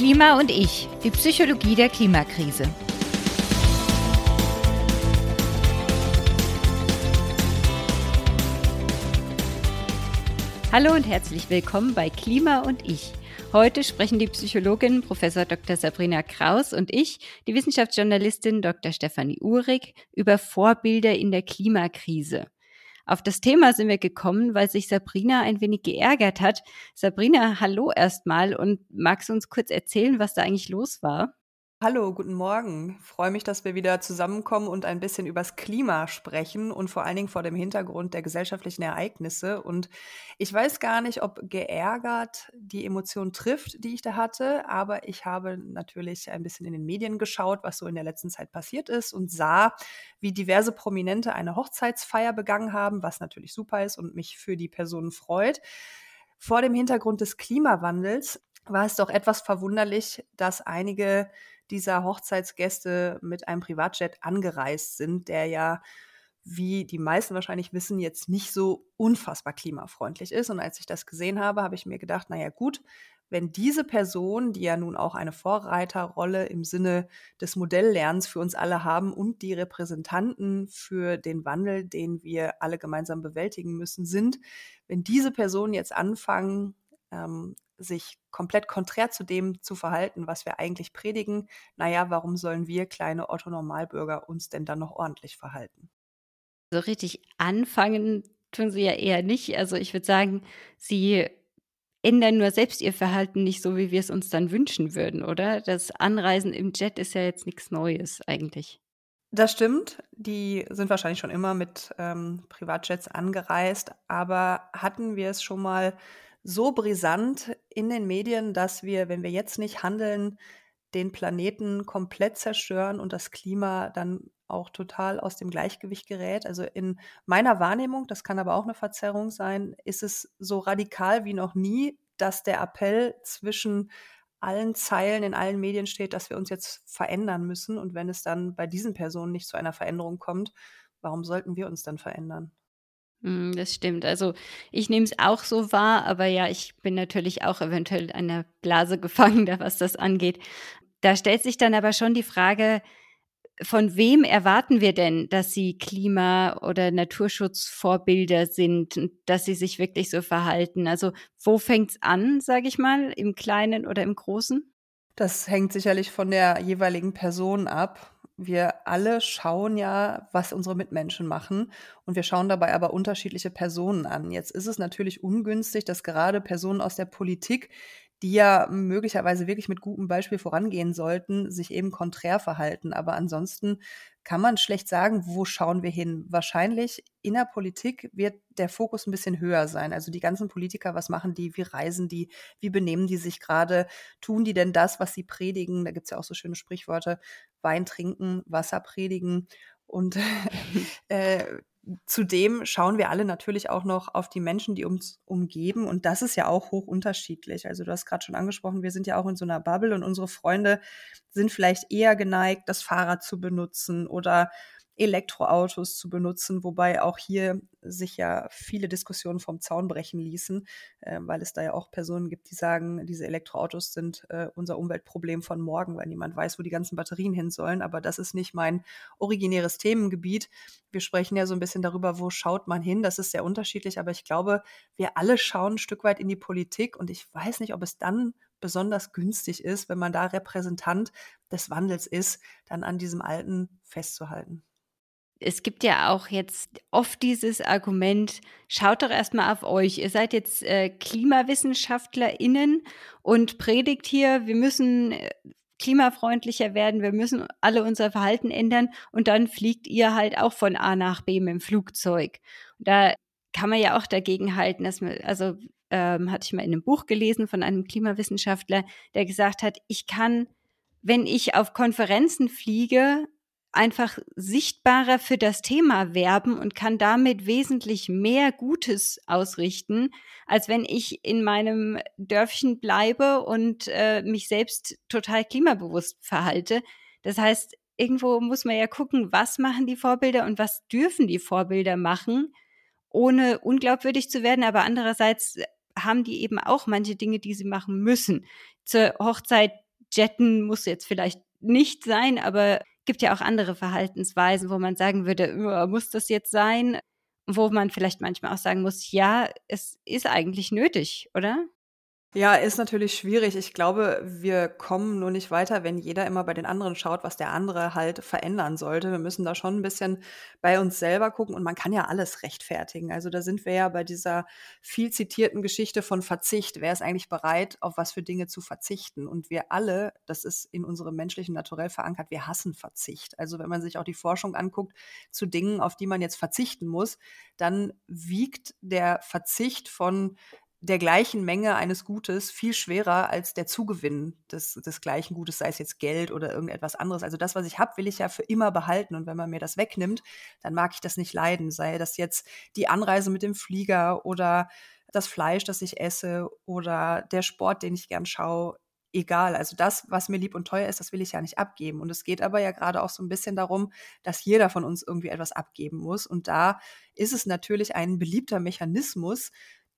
Klima und ich, die Psychologie der Klimakrise. Hallo und herzlich willkommen bei Klima und ich. Heute sprechen die Psychologin Prof. Dr. Sabrina Kraus und ich, die Wissenschaftsjournalistin Dr. Stefanie Uhrig, über Vorbilder in der Klimakrise. Auf das Thema sind wir gekommen, weil sich Sabrina ein wenig geärgert hat. Sabrina, hallo erstmal und magst du uns kurz erzählen, was da eigentlich los war? Hallo, guten Morgen. Freue mich, dass wir wieder zusammenkommen und ein bisschen übers Klima sprechen und vor allen Dingen vor dem Hintergrund der gesellschaftlichen Ereignisse. Und ich weiß gar nicht, ob geärgert die Emotion trifft, die ich da hatte, aber ich habe natürlich ein bisschen in den Medien geschaut, was so in der letzten Zeit passiert ist und sah, wie diverse Prominente eine Hochzeitsfeier begangen haben, was natürlich super ist und mich für die Personen freut. Vor dem Hintergrund des Klimawandels war es doch etwas verwunderlich, dass einige dieser Hochzeitsgäste mit einem Privatjet angereist sind, der ja, wie die meisten wahrscheinlich wissen, jetzt nicht so unfassbar klimafreundlich ist. Und als ich das gesehen habe, habe ich mir gedacht, naja gut, wenn diese Person, die ja nun auch eine Vorreiterrolle im Sinne des Modelllernens für uns alle haben und die Repräsentanten für den Wandel, den wir alle gemeinsam bewältigen müssen, sind, wenn diese Personen jetzt anfangen, ähm, sich komplett konträr zu dem zu verhalten, was wir eigentlich predigen, naja, warum sollen wir kleine Otto-Normalbürger uns denn dann noch ordentlich verhalten? So richtig anfangen tun sie ja eher nicht. Also ich würde sagen, sie ändern nur selbst ihr Verhalten nicht so, wie wir es uns dann wünschen würden, oder? Das Anreisen im Jet ist ja jetzt nichts Neues eigentlich. Das stimmt. Die sind wahrscheinlich schon immer mit ähm, Privatjets angereist, aber hatten wir es schon mal so brisant in den Medien, dass wir, wenn wir jetzt nicht handeln, den Planeten komplett zerstören und das Klima dann auch total aus dem Gleichgewicht gerät. Also in meiner Wahrnehmung, das kann aber auch eine Verzerrung sein, ist es so radikal wie noch nie, dass der Appell zwischen allen Zeilen in allen Medien steht, dass wir uns jetzt verändern müssen. Und wenn es dann bei diesen Personen nicht zu einer Veränderung kommt, warum sollten wir uns dann verändern? Mm, das stimmt. Also ich nehme es auch so wahr, aber ja, ich bin natürlich auch eventuell in einer Blase gefangen, was das angeht. Da stellt sich dann aber schon die Frage, von wem erwarten wir denn, dass sie Klima- oder Naturschutzvorbilder sind und dass sie sich wirklich so verhalten? Also wo fängt es an, sage ich mal, im Kleinen oder im Großen? Das hängt sicherlich von der jeweiligen Person ab wir alle schauen ja, was unsere Mitmenschen machen und wir schauen dabei aber unterschiedliche Personen an. Jetzt ist es natürlich ungünstig, dass gerade Personen aus der Politik, die ja möglicherweise wirklich mit gutem Beispiel vorangehen sollten, sich eben konträr verhalten. Aber ansonsten kann man schlecht sagen, wo schauen wir hin. Wahrscheinlich in der Politik wird der Fokus ein bisschen höher sein. Also die ganzen Politiker, was machen die, wie reisen die, wie benehmen die sich gerade, tun die denn das, was sie predigen? Da gibt es ja auch so schöne Sprichworte, Wein trinken, Wasser predigen. Und äh, zudem schauen wir alle natürlich auch noch auf die Menschen, die uns umgeben. Und das ist ja auch hoch unterschiedlich. Also du hast gerade schon angesprochen, wir sind ja auch in so einer Bubble und unsere Freunde sind vielleicht eher geneigt, das Fahrrad zu benutzen oder Elektroautos zu benutzen, wobei auch hier sich ja viele Diskussionen vom Zaun brechen ließen, äh, weil es da ja auch Personen gibt, die sagen, diese Elektroautos sind äh, unser Umweltproblem von morgen, weil niemand weiß, wo die ganzen Batterien hin sollen. Aber das ist nicht mein originäres Themengebiet. Wir sprechen ja so ein bisschen darüber, wo schaut man hin. Das ist sehr unterschiedlich, aber ich glaube, wir alle schauen ein Stück weit in die Politik und ich weiß nicht, ob es dann besonders günstig ist, wenn man da Repräsentant des Wandels ist, dann an diesem Alten festzuhalten es gibt ja auch jetzt oft dieses Argument, schaut doch erstmal auf euch. Ihr seid jetzt äh, KlimawissenschaftlerInnen und predigt hier, wir müssen äh, klimafreundlicher werden, wir müssen alle unser Verhalten ändern und dann fliegt ihr halt auch von A nach B mit dem Flugzeug. Und da kann man ja auch dagegen halten, dass man, also ähm, hatte ich mal in einem Buch gelesen von einem Klimawissenschaftler, der gesagt hat, ich kann, wenn ich auf Konferenzen fliege, einfach sichtbarer für das Thema werben und kann damit wesentlich mehr Gutes ausrichten, als wenn ich in meinem Dörfchen bleibe und äh, mich selbst total klimabewusst verhalte. Das heißt, irgendwo muss man ja gucken, was machen die Vorbilder und was dürfen die Vorbilder machen, ohne unglaubwürdig zu werden. Aber andererseits haben die eben auch manche Dinge, die sie machen müssen. Zur Hochzeit Jetten muss jetzt vielleicht nicht sein, aber gibt ja auch andere Verhaltensweisen, wo man sagen würde, muss das jetzt sein? Wo man vielleicht manchmal auch sagen muss, ja, es ist eigentlich nötig, oder? Ja, ist natürlich schwierig. Ich glaube, wir kommen nur nicht weiter, wenn jeder immer bei den anderen schaut, was der andere halt verändern sollte. Wir müssen da schon ein bisschen bei uns selber gucken und man kann ja alles rechtfertigen. Also da sind wir ja bei dieser viel zitierten Geschichte von Verzicht. Wer ist eigentlich bereit, auf was für Dinge zu verzichten? Und wir alle, das ist in unserem menschlichen Naturell verankert, wir hassen Verzicht. Also wenn man sich auch die Forschung anguckt zu Dingen, auf die man jetzt verzichten muss, dann wiegt der Verzicht von der gleichen Menge eines Gutes viel schwerer als der Zugewinn des, des gleichen Gutes, sei es jetzt Geld oder irgendetwas anderes. Also das, was ich habe, will ich ja für immer behalten. Und wenn man mir das wegnimmt, dann mag ich das nicht leiden. Sei das jetzt die Anreise mit dem Flieger oder das Fleisch, das ich esse oder der Sport, den ich gern schaue. Egal. Also das, was mir lieb und teuer ist, das will ich ja nicht abgeben. Und es geht aber ja gerade auch so ein bisschen darum, dass jeder von uns irgendwie etwas abgeben muss. Und da ist es natürlich ein beliebter Mechanismus,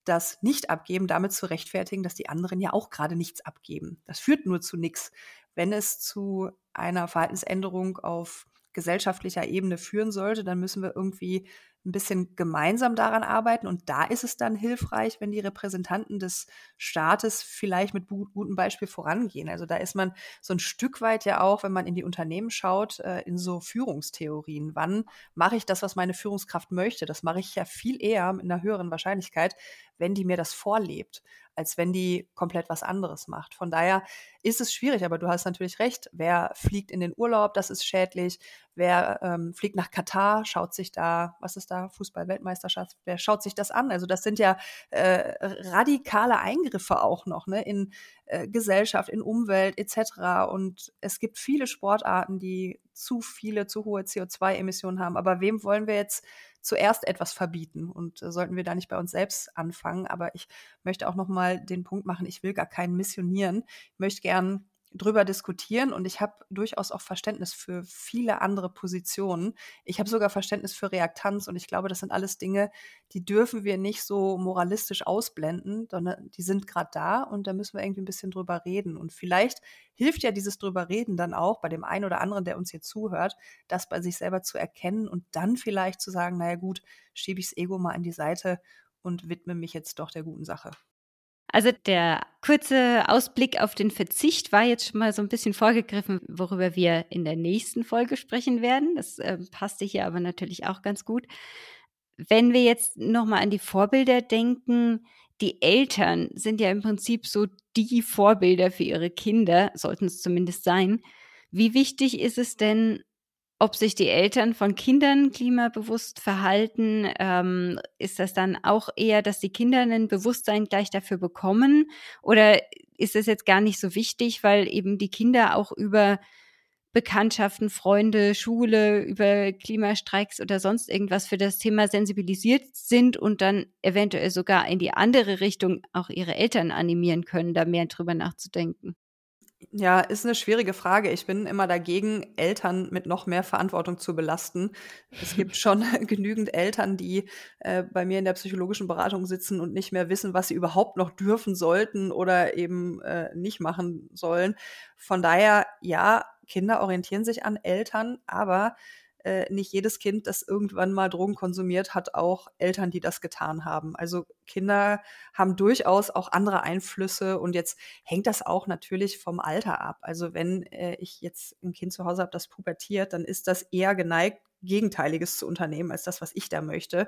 das Nicht-Abgeben damit zu rechtfertigen, dass die anderen ja auch gerade nichts abgeben. Das führt nur zu nichts. Wenn es zu einer Verhaltensänderung auf gesellschaftlicher Ebene führen sollte, dann müssen wir irgendwie ein bisschen gemeinsam daran arbeiten. Und da ist es dann hilfreich, wenn die Repräsentanten des Staates vielleicht mit gutem Beispiel vorangehen. Also da ist man so ein Stück weit ja auch, wenn man in die Unternehmen schaut, äh, in so Führungstheorien. Wann mache ich das, was meine Führungskraft möchte? Das mache ich ja viel eher mit einer höheren Wahrscheinlichkeit, wenn die mir das vorlebt als wenn die komplett was anderes macht. Von daher ist es schwierig, aber du hast natürlich recht. Wer fliegt in den Urlaub, das ist schädlich. Wer ähm, fliegt nach Katar, schaut sich da, was ist da, Fußball-Weltmeisterschaft, wer schaut sich das an? Also das sind ja äh, radikale Eingriffe auch noch ne, in äh, Gesellschaft, in Umwelt etc. Und es gibt viele Sportarten, die zu viele, zu hohe CO2-Emissionen haben. Aber wem wollen wir jetzt zuerst etwas verbieten und äh, sollten wir da nicht bei uns selbst anfangen. Aber ich möchte auch noch mal den Punkt machen, ich will gar keinen missionieren. Ich möchte gern drüber diskutieren und ich habe durchaus auch Verständnis für viele andere Positionen. Ich habe sogar Verständnis für Reaktanz und ich glaube, das sind alles Dinge, die dürfen wir nicht so moralistisch ausblenden, sondern die sind gerade da und da müssen wir irgendwie ein bisschen drüber reden. Und vielleicht hilft ja dieses drüber reden dann auch bei dem einen oder anderen, der uns hier zuhört, das bei sich selber zu erkennen und dann vielleicht zu sagen, naja gut, schiebe ich das Ego mal an die Seite und widme mich jetzt doch der guten Sache. Also der kurze Ausblick auf den Verzicht war jetzt schon mal so ein bisschen vorgegriffen, worüber wir in der nächsten Folge sprechen werden. Das äh, passte hier aber natürlich auch ganz gut. Wenn wir jetzt nochmal an die Vorbilder denken, die Eltern sind ja im Prinzip so die Vorbilder für ihre Kinder, sollten es zumindest sein. Wie wichtig ist es denn, ob sich die Eltern von Kindern klimabewusst verhalten, ähm, ist das dann auch eher, dass die Kinder ein Bewusstsein gleich dafür bekommen? Oder ist es jetzt gar nicht so wichtig, weil eben die Kinder auch über Bekanntschaften, Freunde, Schule, über Klimastreiks oder sonst irgendwas für das Thema sensibilisiert sind und dann eventuell sogar in die andere Richtung auch ihre Eltern animieren können, da mehr drüber nachzudenken? Ja, ist eine schwierige Frage. Ich bin immer dagegen, Eltern mit noch mehr Verantwortung zu belasten. Es gibt schon genügend Eltern, die äh, bei mir in der psychologischen Beratung sitzen und nicht mehr wissen, was sie überhaupt noch dürfen sollten oder eben äh, nicht machen sollen. Von daher, ja, Kinder orientieren sich an Eltern, aber äh, nicht jedes Kind, das irgendwann mal Drogen konsumiert, hat auch Eltern, die das getan haben. Also Kinder haben durchaus auch andere Einflüsse und jetzt hängt das auch natürlich vom Alter ab. Also wenn äh, ich jetzt ein Kind zu Hause habe, das pubertiert, dann ist das eher geneigt, Gegenteiliges zu unternehmen als das, was ich da möchte.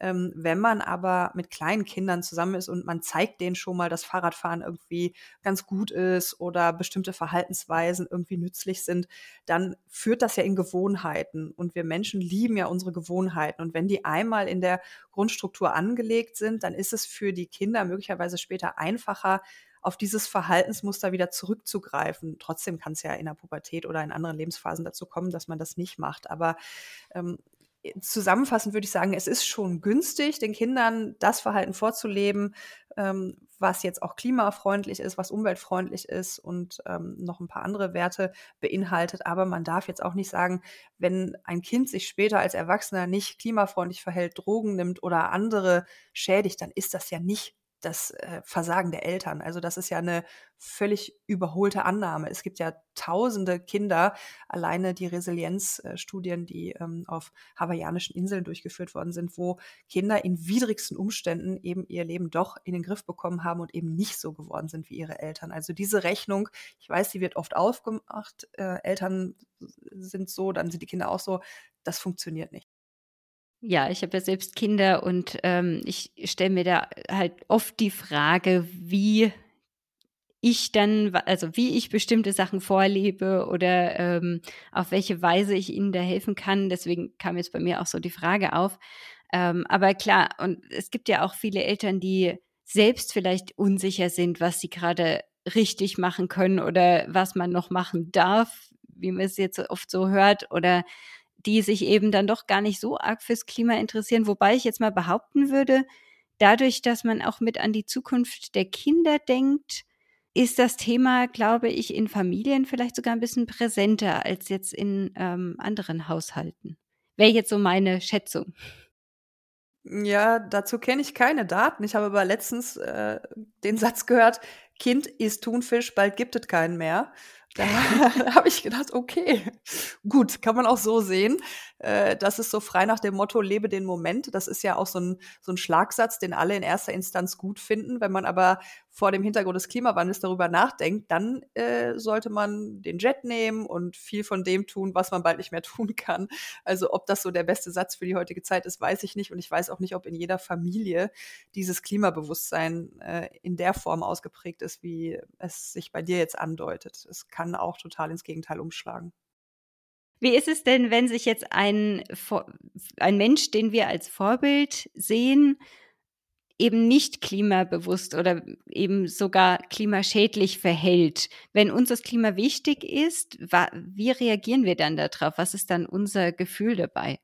Ähm, wenn man aber mit kleinen Kindern zusammen ist und man zeigt denen schon mal, dass Fahrradfahren irgendwie ganz gut ist oder bestimmte Verhaltensweisen irgendwie nützlich sind, dann führt das ja in Gewohnheiten. Und wir Menschen lieben ja unsere Gewohnheiten. Und wenn die einmal in der Grundstruktur angelegt sind, dann ist es für die Kinder möglicherweise später einfacher, auf dieses Verhaltensmuster wieder zurückzugreifen. Trotzdem kann es ja in der Pubertät oder in anderen Lebensphasen dazu kommen, dass man das nicht macht. Aber ähm, zusammenfassend würde ich sagen, es ist schon günstig, den Kindern das Verhalten vorzuleben, ähm, was jetzt auch klimafreundlich ist, was umweltfreundlich ist und ähm, noch ein paar andere Werte beinhaltet. Aber man darf jetzt auch nicht sagen, wenn ein Kind sich später als Erwachsener nicht klimafreundlich verhält, Drogen nimmt oder andere schädigt, dann ist das ja nicht das äh, Versagen der Eltern. Also das ist ja eine völlig überholte Annahme. Es gibt ja tausende Kinder, alleine die Resilienzstudien, die ähm, auf hawaiianischen Inseln durchgeführt worden sind, wo Kinder in widrigsten Umständen eben ihr Leben doch in den Griff bekommen haben und eben nicht so geworden sind wie ihre Eltern. Also diese Rechnung, ich weiß, die wird oft aufgemacht, äh, Eltern sind so, dann sind die Kinder auch so, das funktioniert nicht. Ja, ich habe ja selbst Kinder und ähm, ich stelle mir da halt oft die Frage, wie ich dann, also wie ich bestimmte Sachen vorlebe oder ähm, auf welche Weise ich ihnen da helfen kann. Deswegen kam jetzt bei mir auch so die Frage auf. Ähm, aber klar, und es gibt ja auch viele Eltern, die selbst vielleicht unsicher sind, was sie gerade richtig machen können oder was man noch machen darf, wie man es jetzt oft so hört, oder die sich eben dann doch gar nicht so arg fürs Klima interessieren. Wobei ich jetzt mal behaupten würde, dadurch, dass man auch mit an die Zukunft der Kinder denkt, ist das Thema, glaube ich, in Familien vielleicht sogar ein bisschen präsenter als jetzt in ähm, anderen Haushalten. Wäre jetzt so meine Schätzung. Ja, dazu kenne ich keine Daten. Ich habe aber letztens äh, den Satz gehört, Kind isst Thunfisch, bald gibt es keinen mehr. Da habe ich gedacht, okay, gut, kann man auch so sehen. Äh, das ist so frei nach dem Motto, lebe den Moment. Das ist ja auch so ein, so ein Schlagsatz, den alle in erster Instanz gut finden. Wenn man aber vor dem Hintergrund des Klimawandels darüber nachdenkt, dann äh, sollte man den Jet nehmen und viel von dem tun, was man bald nicht mehr tun kann. Also ob das so der beste Satz für die heutige Zeit ist, weiß ich nicht. Und ich weiß auch nicht, ob in jeder Familie dieses Klimabewusstsein äh, in der Form ausgeprägt ist, wie es sich bei dir jetzt andeutet. Es kann auch total ins Gegenteil umschlagen. Wie ist es denn, wenn sich jetzt ein, ein Mensch, den wir als Vorbild sehen, eben nicht klimabewusst oder eben sogar klimaschädlich verhält. Wenn uns das Klima wichtig ist, wie reagieren wir dann darauf? Was ist dann unser Gefühl dabei?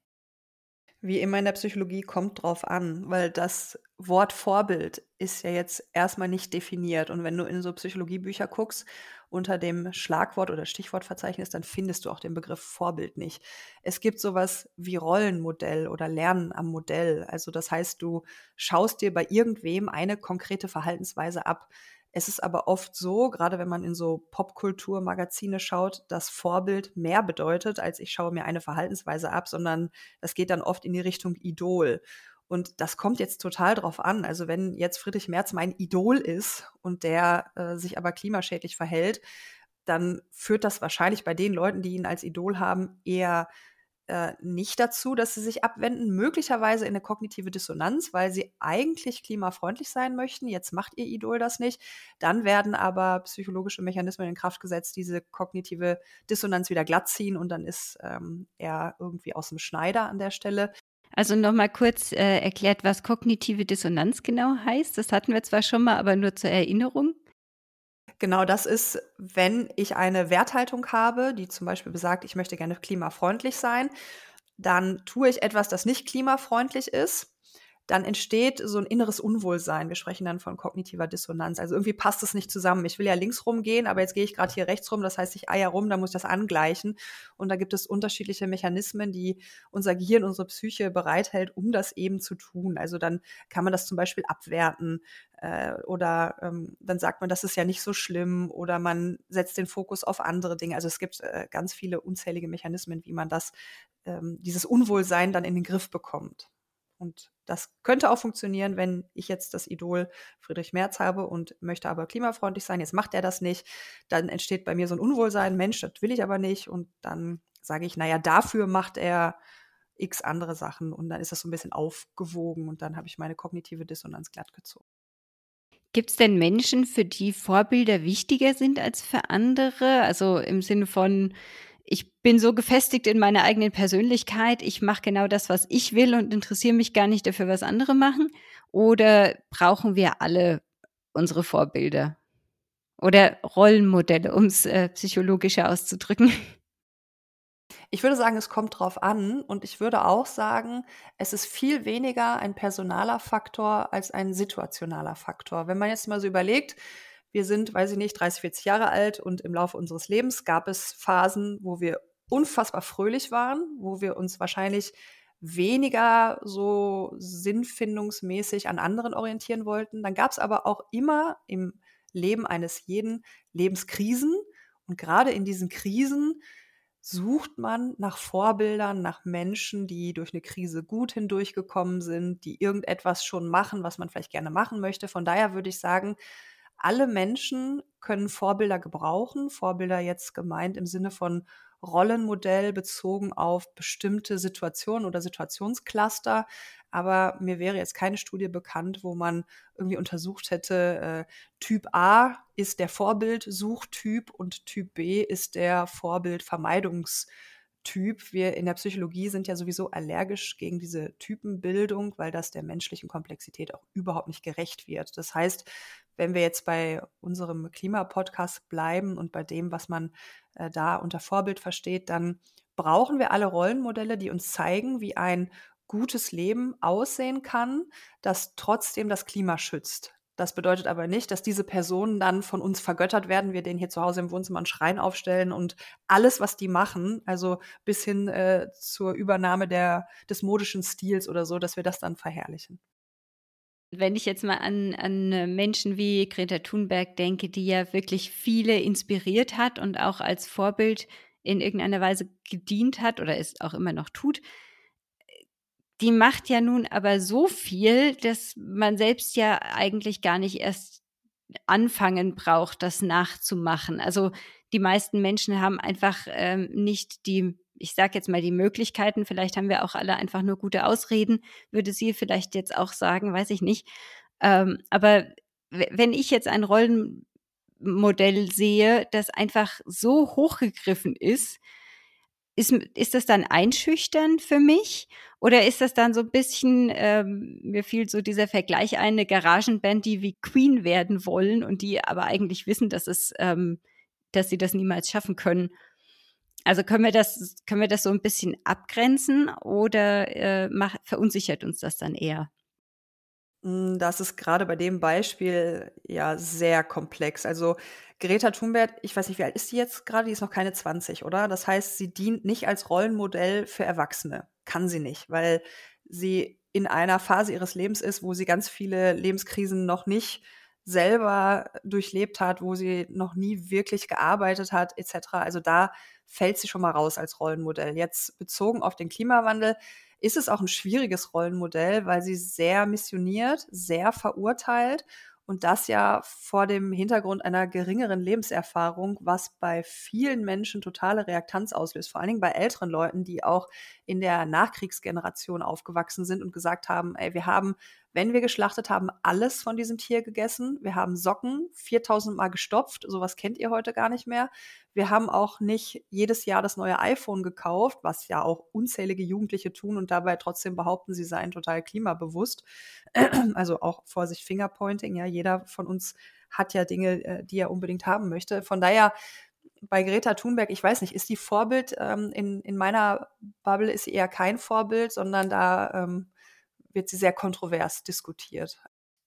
Wie immer in der Psychologie kommt drauf an, weil das Wort Vorbild ist ja jetzt erstmal nicht definiert. Und wenn du in so Psychologiebücher guckst unter dem Schlagwort oder Stichwortverzeichnis, dann findest du auch den Begriff Vorbild nicht. Es gibt sowas wie Rollenmodell oder Lernen am Modell. Also das heißt, du schaust dir bei irgendwem eine konkrete Verhaltensweise ab. Es ist aber oft so, gerade wenn man in so Popkulturmagazine schaut, dass Vorbild mehr bedeutet, als ich schaue mir eine Verhaltensweise ab, sondern das geht dann oft in die Richtung Idol. Und das kommt jetzt total drauf an. Also wenn jetzt Friedrich Merz mein Idol ist und der äh, sich aber klimaschädlich verhält, dann führt das wahrscheinlich bei den Leuten, die ihn als Idol haben, eher äh, nicht dazu, dass sie sich abwenden, möglicherweise in eine kognitive Dissonanz, weil sie eigentlich klimafreundlich sein möchten. Jetzt macht ihr Idol das nicht. Dann werden aber psychologische Mechanismen in Kraft gesetzt, diese kognitive Dissonanz wieder glatt ziehen und dann ist ähm, er irgendwie aus dem Schneider an der Stelle. Also nochmal kurz äh, erklärt, was kognitive Dissonanz genau heißt. Das hatten wir zwar schon mal, aber nur zur Erinnerung. Genau, das ist, wenn ich eine Werthaltung habe, die zum Beispiel besagt, ich möchte gerne klimafreundlich sein, dann tue ich etwas, das nicht klimafreundlich ist dann entsteht so ein inneres Unwohlsein. Wir sprechen dann von kognitiver Dissonanz. Also irgendwie passt es nicht zusammen. Ich will ja links rumgehen, aber jetzt gehe ich gerade hier rechts rum. Das heißt, ich eier rum, da muss ich das angleichen. Und da gibt es unterschiedliche Mechanismen, die unser Gehirn, unsere Psyche bereithält, um das eben zu tun. Also dann kann man das zum Beispiel abwerten äh, oder ähm, dann sagt man, das ist ja nicht so schlimm oder man setzt den Fokus auf andere Dinge. Also es gibt äh, ganz viele unzählige Mechanismen, wie man das, ähm, dieses Unwohlsein dann in den Griff bekommt. Und das könnte auch funktionieren, wenn ich jetzt das Idol Friedrich Merz habe und möchte aber klimafreundlich sein. Jetzt macht er das nicht. Dann entsteht bei mir so ein Unwohlsein. Mensch, das will ich aber nicht. Und dann sage ich, naja, dafür macht er x andere Sachen. Und dann ist das so ein bisschen aufgewogen und dann habe ich meine kognitive Dissonanz glatt gezogen. Gibt es denn Menschen, für die Vorbilder wichtiger sind als für andere? Also im Sinne von, ich bin so gefestigt in meiner eigenen Persönlichkeit, ich mache genau das, was ich will und interessiere mich gar nicht dafür, was andere machen? Oder brauchen wir alle unsere Vorbilder? Oder Rollenmodelle, um es äh, psychologischer auszudrücken? Ich würde sagen, es kommt drauf an und ich würde auch sagen, es ist viel weniger ein personaler Faktor als ein situationaler Faktor. Wenn man jetzt mal so überlegt, wir sind, weiß ich nicht, 30, 40 Jahre alt und im Laufe unseres Lebens gab es Phasen, wo wir unfassbar fröhlich waren, wo wir uns wahrscheinlich weniger so sinnfindungsmäßig an anderen orientieren wollten. Dann gab es aber auch immer im Leben eines jeden Lebenskrisen. Und gerade in diesen Krisen sucht man nach Vorbildern, nach Menschen, die durch eine Krise gut hindurchgekommen sind, die irgendetwas schon machen, was man vielleicht gerne machen möchte. Von daher würde ich sagen, alle Menschen können Vorbilder gebrauchen. Vorbilder jetzt gemeint im Sinne von Rollenmodell bezogen auf bestimmte Situationen oder Situationscluster. Aber mir wäre jetzt keine Studie bekannt, wo man irgendwie untersucht hätte, äh, Typ A ist der Vorbildsuchtyp und Typ B ist der Vorbildvermeidungstyp. Wir in der Psychologie sind ja sowieso allergisch gegen diese Typenbildung, weil das der menschlichen Komplexität auch überhaupt nicht gerecht wird. Das heißt, wenn wir jetzt bei unserem Klimapodcast bleiben und bei dem, was man äh, da unter Vorbild versteht, dann brauchen wir alle Rollenmodelle, die uns zeigen, wie ein gutes Leben aussehen kann, das trotzdem das Klima schützt. Das bedeutet aber nicht, dass diese Personen dann von uns vergöttert werden, wir denen hier zu Hause im Wohnzimmer einen Schrein aufstellen und alles, was die machen, also bis hin äh, zur Übernahme der, des modischen Stils oder so, dass wir das dann verherrlichen. Wenn ich jetzt mal an, an Menschen wie Greta Thunberg denke, die ja wirklich viele inspiriert hat und auch als Vorbild in irgendeiner Weise gedient hat oder es auch immer noch tut, die macht ja nun aber so viel, dass man selbst ja eigentlich gar nicht erst anfangen braucht, das nachzumachen. Also die meisten Menschen haben einfach ähm, nicht die ich sage jetzt mal die Möglichkeiten, vielleicht haben wir auch alle einfach nur gute Ausreden, würde sie vielleicht jetzt auch sagen, weiß ich nicht. Ähm, aber wenn ich jetzt ein Rollenmodell sehe, das einfach so hochgegriffen ist, ist, ist das dann einschüchtern für mich? Oder ist das dann so ein bisschen, ähm, mir fiel so dieser Vergleich ein, eine Garagenband, die wie Queen werden wollen und die aber eigentlich wissen, dass es, ähm, dass sie das niemals schaffen können. Also können wir das, können wir das so ein bisschen abgrenzen oder äh, macht, verunsichert uns das dann eher? Hm, das ist gerade bei dem Beispiel ja sehr komplex. Also Greta Thunberg, ich weiß nicht, wie alt ist sie jetzt gerade? Die ist noch keine 20, oder? Das heißt, sie dient nicht als Rollenmodell für Erwachsene. Kann sie nicht, weil sie in einer Phase ihres Lebens ist, wo sie ganz viele Lebenskrisen noch nicht selber durchlebt hat, wo sie noch nie wirklich gearbeitet hat, etc. Also da fällt sie schon mal raus als Rollenmodell. Jetzt bezogen auf den Klimawandel ist es auch ein schwieriges Rollenmodell, weil sie sehr missioniert, sehr verurteilt und das ja vor dem Hintergrund einer geringeren Lebenserfahrung, was bei vielen Menschen totale Reaktanz auslöst. Vor allen Dingen bei älteren Leuten, die auch in der Nachkriegsgeneration aufgewachsen sind und gesagt haben, ey, wir haben wenn wir geschlachtet haben, alles von diesem Tier gegessen. Wir haben Socken 4000 Mal gestopft. Sowas kennt ihr heute gar nicht mehr. Wir haben auch nicht jedes Jahr das neue iPhone gekauft, was ja auch unzählige Jugendliche tun und dabei trotzdem behaupten, sie seien total klimabewusst. Also auch Vorsicht Fingerpointing. Ja, jeder von uns hat ja Dinge, äh, die er unbedingt haben möchte. Von daher bei Greta Thunberg, ich weiß nicht, ist die Vorbild, ähm, in, in meiner Bubble ist sie eher kein Vorbild, sondern da ähm, wird sie sehr kontrovers diskutiert.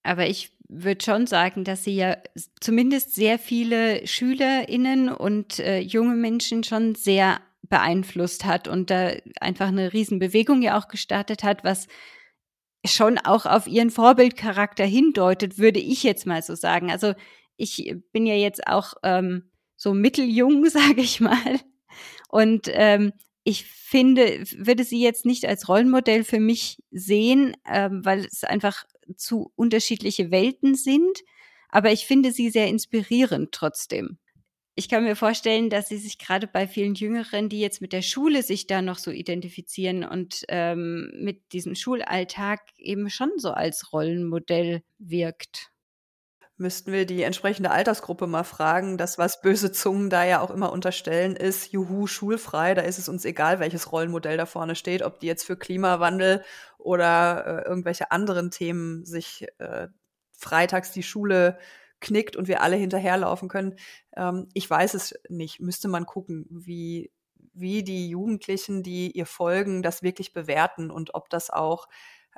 Aber ich würde schon sagen, dass sie ja zumindest sehr viele SchülerInnen und äh, junge Menschen schon sehr beeinflusst hat und da einfach eine Riesenbewegung ja auch gestartet hat, was schon auch auf ihren Vorbildcharakter hindeutet, würde ich jetzt mal so sagen. Also ich bin ja jetzt auch ähm, so mitteljung, sage ich mal. Und ähm, ich finde, würde sie jetzt nicht als Rollenmodell für mich sehen, ähm, weil es einfach zu unterschiedliche Welten sind. Aber ich finde sie sehr inspirierend trotzdem. Ich kann mir vorstellen, dass sie sich gerade bei vielen Jüngeren, die jetzt mit der Schule sich da noch so identifizieren und ähm, mit diesem Schulalltag eben schon so als Rollenmodell wirkt müssten wir die entsprechende Altersgruppe mal fragen. Das, was böse Zungen da ja auch immer unterstellen, ist, juhu, schulfrei, da ist es uns egal, welches Rollenmodell da vorne steht, ob die jetzt für Klimawandel oder äh, irgendwelche anderen Themen sich äh, freitags die Schule knickt und wir alle hinterherlaufen können. Ähm, ich weiß es nicht. Müsste man gucken, wie, wie die Jugendlichen, die ihr folgen, das wirklich bewerten und ob das auch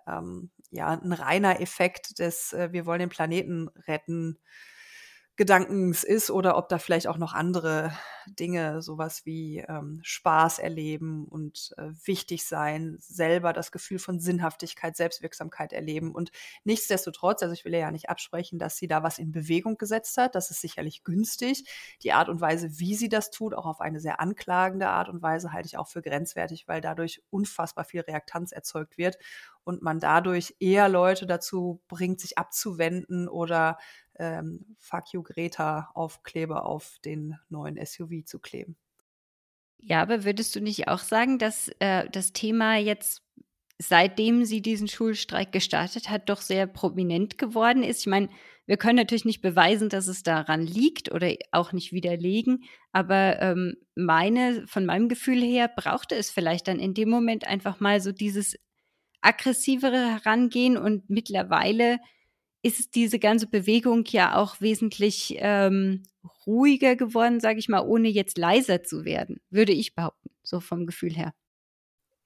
ähm, ja, ein reiner Effekt des, äh, wir wollen den Planeten retten, Gedankens ist oder ob da vielleicht auch noch andere Dinge, sowas wie ähm, Spaß erleben und äh, wichtig sein, selber das Gefühl von Sinnhaftigkeit, Selbstwirksamkeit erleben. Und nichtsdestotrotz, also ich will ja nicht absprechen, dass sie da was in Bewegung gesetzt hat. Das ist sicherlich günstig. Die Art und Weise, wie sie das tut, auch auf eine sehr anklagende Art und Weise, halte ich auch für grenzwertig, weil dadurch unfassbar viel Reaktanz erzeugt wird und man dadurch eher Leute dazu bringt, sich abzuwenden oder ähm, Fuck you Greta Aufkleber auf den neuen SUV zu kleben. Ja, aber würdest du nicht auch sagen, dass äh, das Thema jetzt, seitdem sie diesen Schulstreik gestartet hat, doch sehr prominent geworden ist? Ich meine, wir können natürlich nicht beweisen, dass es daran liegt oder auch nicht widerlegen, aber ähm, meine, von meinem Gefühl her, brauchte es vielleicht dann in dem Moment einfach mal so dieses aggressivere Herangehen und mittlerweile ist diese ganze Bewegung ja auch wesentlich ähm, ruhiger geworden, sage ich mal, ohne jetzt leiser zu werden, würde ich behaupten, so vom Gefühl her.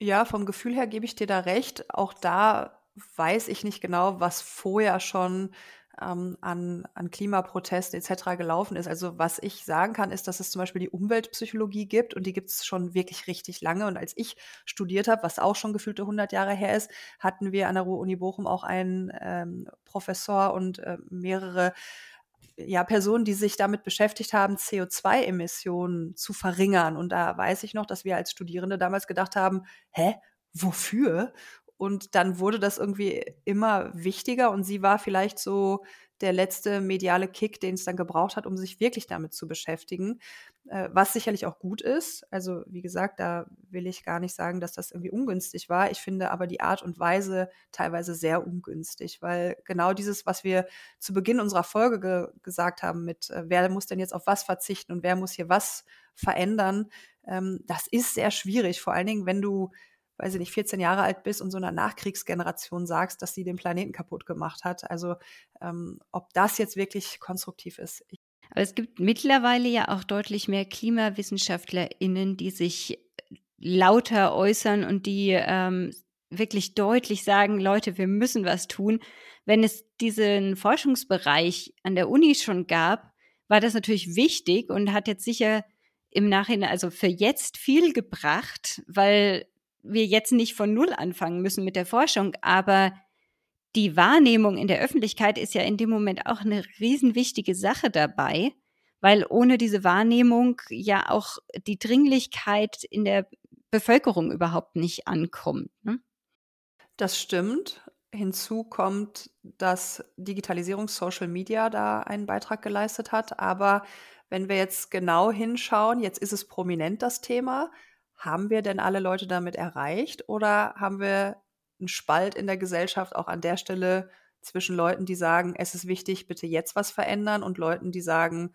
Ja, vom Gefühl her gebe ich dir da recht. Auch da weiß ich nicht genau, was vorher schon ähm, an, an Klimaprotesten etc. gelaufen ist. Also was ich sagen kann, ist, dass es zum Beispiel die Umweltpsychologie gibt und die gibt es schon wirklich richtig lange. Und als ich studiert habe, was auch schon gefühlte 100 Jahre her ist, hatten wir an der Ruhr-Uni Bochum auch einen ähm, Professor und äh, mehrere ja, Personen, die sich damit beschäftigt haben, CO2-Emissionen zu verringern. Und da weiß ich noch, dass wir als Studierende damals gedacht haben, hä, wofür? Und dann wurde das irgendwie immer wichtiger und sie war vielleicht so der letzte mediale Kick, den es dann gebraucht hat, um sich wirklich damit zu beschäftigen, äh, was sicherlich auch gut ist. Also wie gesagt, da will ich gar nicht sagen, dass das irgendwie ungünstig war. Ich finde aber die Art und Weise teilweise sehr ungünstig, weil genau dieses, was wir zu Beginn unserer Folge ge gesagt haben, mit äh, wer muss denn jetzt auf was verzichten und wer muss hier was verändern, ähm, das ist sehr schwierig, vor allen Dingen, wenn du weiß ich nicht, 14 Jahre alt bist und so einer Nachkriegsgeneration sagst, dass sie den Planeten kaputt gemacht hat. Also ähm, ob das jetzt wirklich konstruktiv ist. Aber es gibt mittlerweile ja auch deutlich mehr KlimawissenschaftlerInnen, die sich lauter äußern und die ähm, wirklich deutlich sagen, Leute, wir müssen was tun. Wenn es diesen Forschungsbereich an der Uni schon gab, war das natürlich wichtig und hat jetzt sicher im Nachhinein, also für jetzt viel gebracht, weil wir jetzt nicht von Null anfangen müssen mit der Forschung, aber die Wahrnehmung in der Öffentlichkeit ist ja in dem Moment auch eine riesenwichtige Sache dabei, weil ohne diese Wahrnehmung ja auch die Dringlichkeit in der Bevölkerung überhaupt nicht ankommt. Ne? Das stimmt. Hinzu kommt, dass Digitalisierung Social Media da einen Beitrag geleistet hat. Aber wenn wir jetzt genau hinschauen, jetzt ist es prominent das Thema, haben wir denn alle Leute damit erreicht oder haben wir einen Spalt in der Gesellschaft auch an der Stelle zwischen Leuten, die sagen, es ist wichtig, bitte jetzt was verändern und Leuten, die sagen,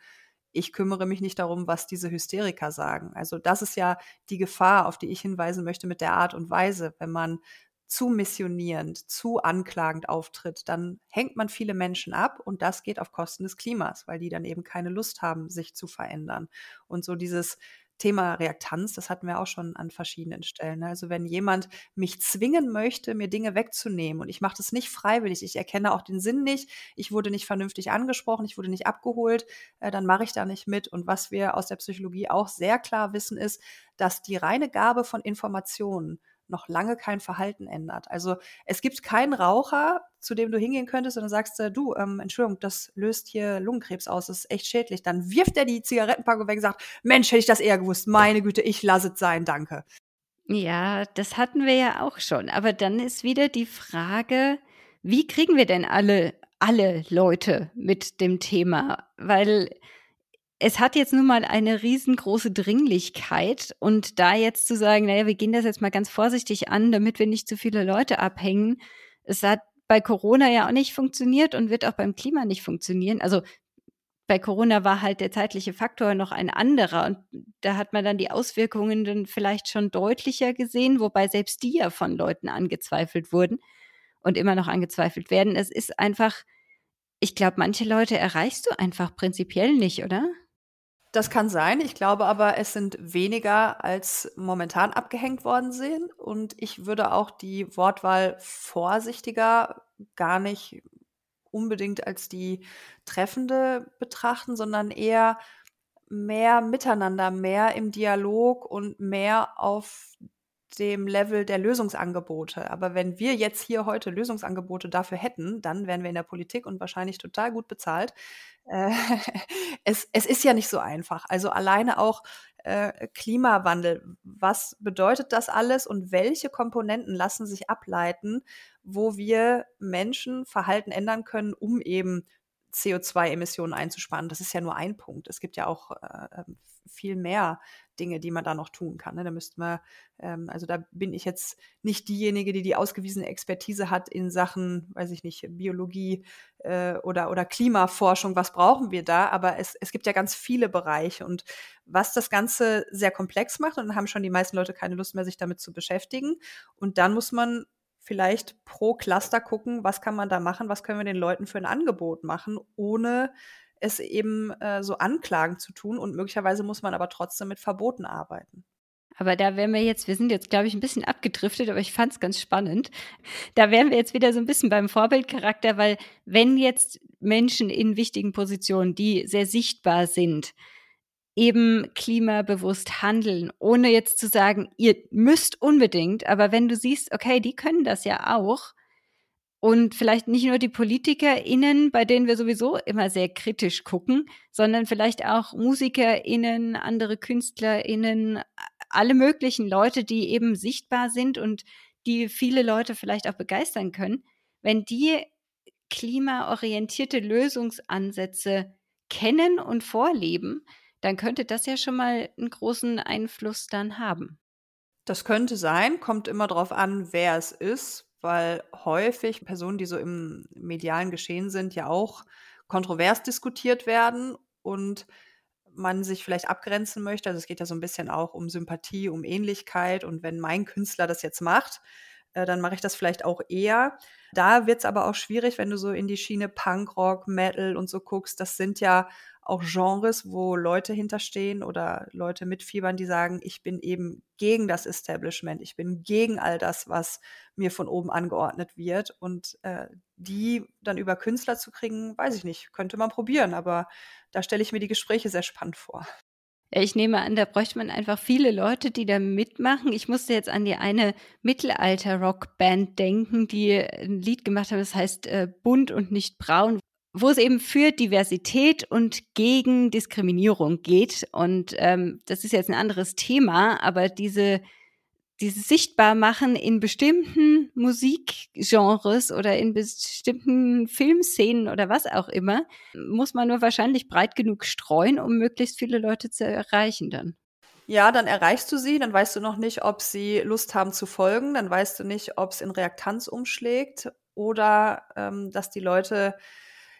ich kümmere mich nicht darum, was diese Hysteriker sagen. Also das ist ja die Gefahr, auf die ich hinweisen möchte mit der Art und Weise, wenn man zu missionierend, zu anklagend auftritt, dann hängt man viele Menschen ab und das geht auf Kosten des Klimas, weil die dann eben keine Lust haben, sich zu verändern. Und so dieses Thema Reaktanz, das hatten wir auch schon an verschiedenen Stellen. Ne? Also wenn jemand mich zwingen möchte, mir Dinge wegzunehmen und ich mache das nicht freiwillig, ich erkenne auch den Sinn nicht, ich wurde nicht vernünftig angesprochen, ich wurde nicht abgeholt, äh, dann mache ich da nicht mit. Und was wir aus der Psychologie auch sehr klar wissen, ist, dass die reine Gabe von Informationen noch lange kein Verhalten ändert. Also es gibt keinen Raucher, zu dem du hingehen könntest und dann sagst du, du, ähm, Entschuldigung, das löst hier Lungenkrebs aus, das ist echt schädlich. Dann wirft er die Zigarettenpackung weg und sagt, Mensch, hätte ich das eher gewusst, meine Güte, ich lasse es sein, danke. Ja, das hatten wir ja auch schon. Aber dann ist wieder die Frage, wie kriegen wir denn alle, alle Leute mit dem Thema? Weil es hat jetzt nun mal eine riesengroße Dringlichkeit und da jetzt zu sagen, naja, wir gehen das jetzt mal ganz vorsichtig an, damit wir nicht zu viele Leute abhängen, es hat bei Corona ja auch nicht funktioniert und wird auch beim Klima nicht funktionieren. Also bei Corona war halt der zeitliche Faktor noch ein anderer und da hat man dann die Auswirkungen dann vielleicht schon deutlicher gesehen, wobei selbst die ja von Leuten angezweifelt wurden und immer noch angezweifelt werden. Es ist einfach, ich glaube, manche Leute erreichst du einfach prinzipiell nicht, oder? Das kann sein. Ich glaube aber, es sind weniger als momentan abgehängt worden sind. Und ich würde auch die Wortwahl vorsichtiger gar nicht unbedingt als die Treffende betrachten, sondern eher mehr miteinander, mehr im Dialog und mehr auf dem Level der Lösungsangebote. Aber wenn wir jetzt hier heute Lösungsangebote dafür hätten, dann wären wir in der Politik und wahrscheinlich total gut bezahlt. Äh, es, es ist ja nicht so einfach. Also alleine auch äh, Klimawandel. Was bedeutet das alles und welche Komponenten lassen sich ableiten, wo wir Menschen Verhalten ändern können, um eben CO2-Emissionen einzusparen. Das ist ja nur ein Punkt. Es gibt ja auch äh, ähm, viel mehr Dinge, die man da noch tun kann. Ne? Da müsste man, ähm, also da bin ich jetzt nicht diejenige, die die ausgewiesene Expertise hat in Sachen, weiß ich nicht, Biologie äh, oder, oder Klimaforschung. Was brauchen wir da? Aber es, es gibt ja ganz viele Bereiche und was das Ganze sehr komplex macht und dann haben schon die meisten Leute keine Lust mehr, sich damit zu beschäftigen. Und dann muss man vielleicht pro Cluster gucken, was kann man da machen, was können wir den Leuten für ein Angebot machen, ohne es eben äh, so Anklagen zu tun. Und möglicherweise muss man aber trotzdem mit Verboten arbeiten. Aber da wären wir jetzt, wir sind jetzt, glaube ich, ein bisschen abgedriftet, aber ich fand es ganz spannend. Da wären wir jetzt wieder so ein bisschen beim Vorbildcharakter, weil wenn jetzt Menschen in wichtigen Positionen, die sehr sichtbar sind, eben klimabewusst handeln, ohne jetzt zu sagen, ihr müsst unbedingt, aber wenn du siehst, okay, die können das ja auch, und vielleicht nicht nur die PolitikerInnen, bei denen wir sowieso immer sehr kritisch gucken, sondern vielleicht auch MusikerInnen, andere KünstlerInnen, alle möglichen Leute, die eben sichtbar sind und die viele Leute vielleicht auch begeistern können. Wenn die klimaorientierte Lösungsansätze kennen und vorleben, dann könnte das ja schon mal einen großen Einfluss dann haben. Das könnte sein, kommt immer darauf an, wer es ist weil häufig Personen, die so im medialen Geschehen sind, ja auch kontrovers diskutiert werden und man sich vielleicht abgrenzen möchte. Also es geht ja so ein bisschen auch um Sympathie, um Ähnlichkeit. Und wenn mein Künstler das jetzt macht, äh, dann mache ich das vielleicht auch eher. Da wird es aber auch schwierig, wenn du so in die Schiene Punkrock, Metal und so guckst. Das sind ja auch Genres, wo Leute hinterstehen oder Leute mitfiebern, die sagen, ich bin eben gegen das Establishment, ich bin gegen all das, was mir von oben angeordnet wird. Und äh, die dann über Künstler zu kriegen, weiß ich nicht, könnte man probieren, aber da stelle ich mir die Gespräche sehr spannend vor. Ich nehme an, da bräuchte man einfach viele Leute, die da mitmachen. Ich musste jetzt an die eine Mittelalter-Rockband denken, die ein Lied gemacht haben, das heißt äh, Bunt und nicht braun, wo es eben für Diversität und gegen Diskriminierung geht. Und ähm, das ist jetzt ein anderes Thema, aber diese, dieses Sichtbarmachen in bestimmten Musikgenres oder in bestimmten Filmszenen oder was auch immer, muss man nur wahrscheinlich breit genug streuen, um möglichst viele Leute zu erreichen dann. Ja, dann erreichst du sie, dann weißt du noch nicht, ob sie Lust haben zu folgen, dann weißt du nicht, ob es in Reaktanz umschlägt oder ähm, dass die Leute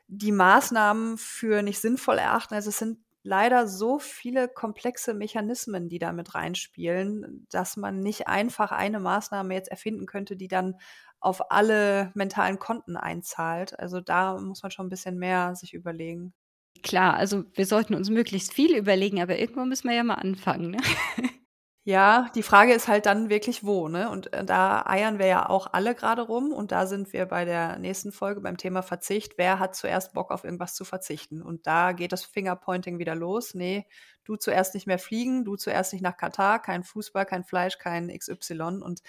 die Maßnahmen für nicht sinnvoll erachten. Also es sind leider so viele komplexe Mechanismen, die da mit reinspielen, dass man nicht einfach eine Maßnahme jetzt erfinden könnte, die dann auf alle mentalen Konten einzahlt. Also da muss man schon ein bisschen mehr sich überlegen. Klar, also wir sollten uns möglichst viel überlegen, aber irgendwo müssen wir ja mal anfangen. Ne? Ja, die Frage ist halt dann wirklich wo, ne? Und äh, da eiern wir ja auch alle gerade rum und da sind wir bei der nächsten Folge beim Thema Verzicht. Wer hat zuerst Bock auf irgendwas zu verzichten? Und da geht das Fingerpointing wieder los. Nee, du zuerst nicht mehr fliegen, du zuerst nicht nach Katar, kein Fußball, kein Fleisch, kein XY. Und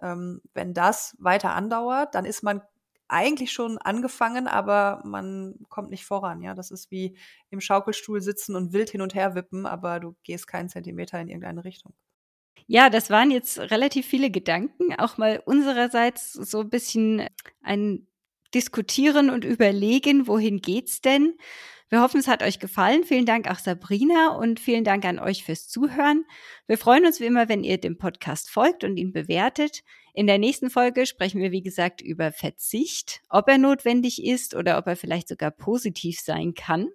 ähm, wenn das weiter andauert, dann ist man eigentlich schon angefangen, aber man kommt nicht voran. Ja, das ist wie im Schaukelstuhl sitzen und wild hin und her wippen, aber du gehst keinen Zentimeter in irgendeine Richtung. Ja, das waren jetzt relativ viele Gedanken, auch mal unsererseits so ein bisschen ein Diskutieren und Überlegen, wohin geht's denn? Wir hoffen, es hat euch gefallen. Vielen Dank auch Sabrina und vielen Dank an euch fürs Zuhören. Wir freuen uns wie immer, wenn ihr dem Podcast folgt und ihn bewertet. In der nächsten Folge sprechen wir, wie gesagt, über Verzicht, ob er notwendig ist oder ob er vielleicht sogar positiv sein kann.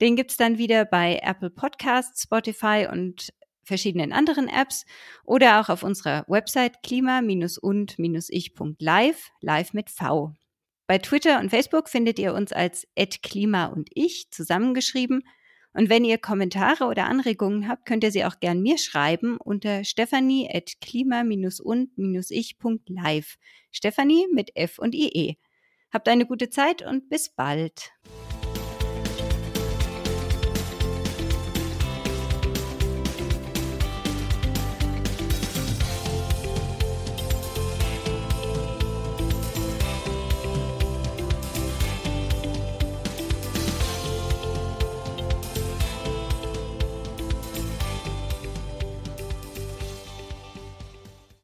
Den gibt's dann wieder bei Apple Podcasts, Spotify und verschiedenen anderen Apps oder auch auf unserer Website klima-und-ich.live, live mit V. Bei Twitter und Facebook findet ihr uns als @klima und ich zusammengeschrieben. Und wenn ihr Kommentare oder Anregungen habt, könnt ihr sie auch gern mir schreiben unter stephanie@klima-und-ich.live. Stephanie mit F und IE. Habt eine gute Zeit und bis bald.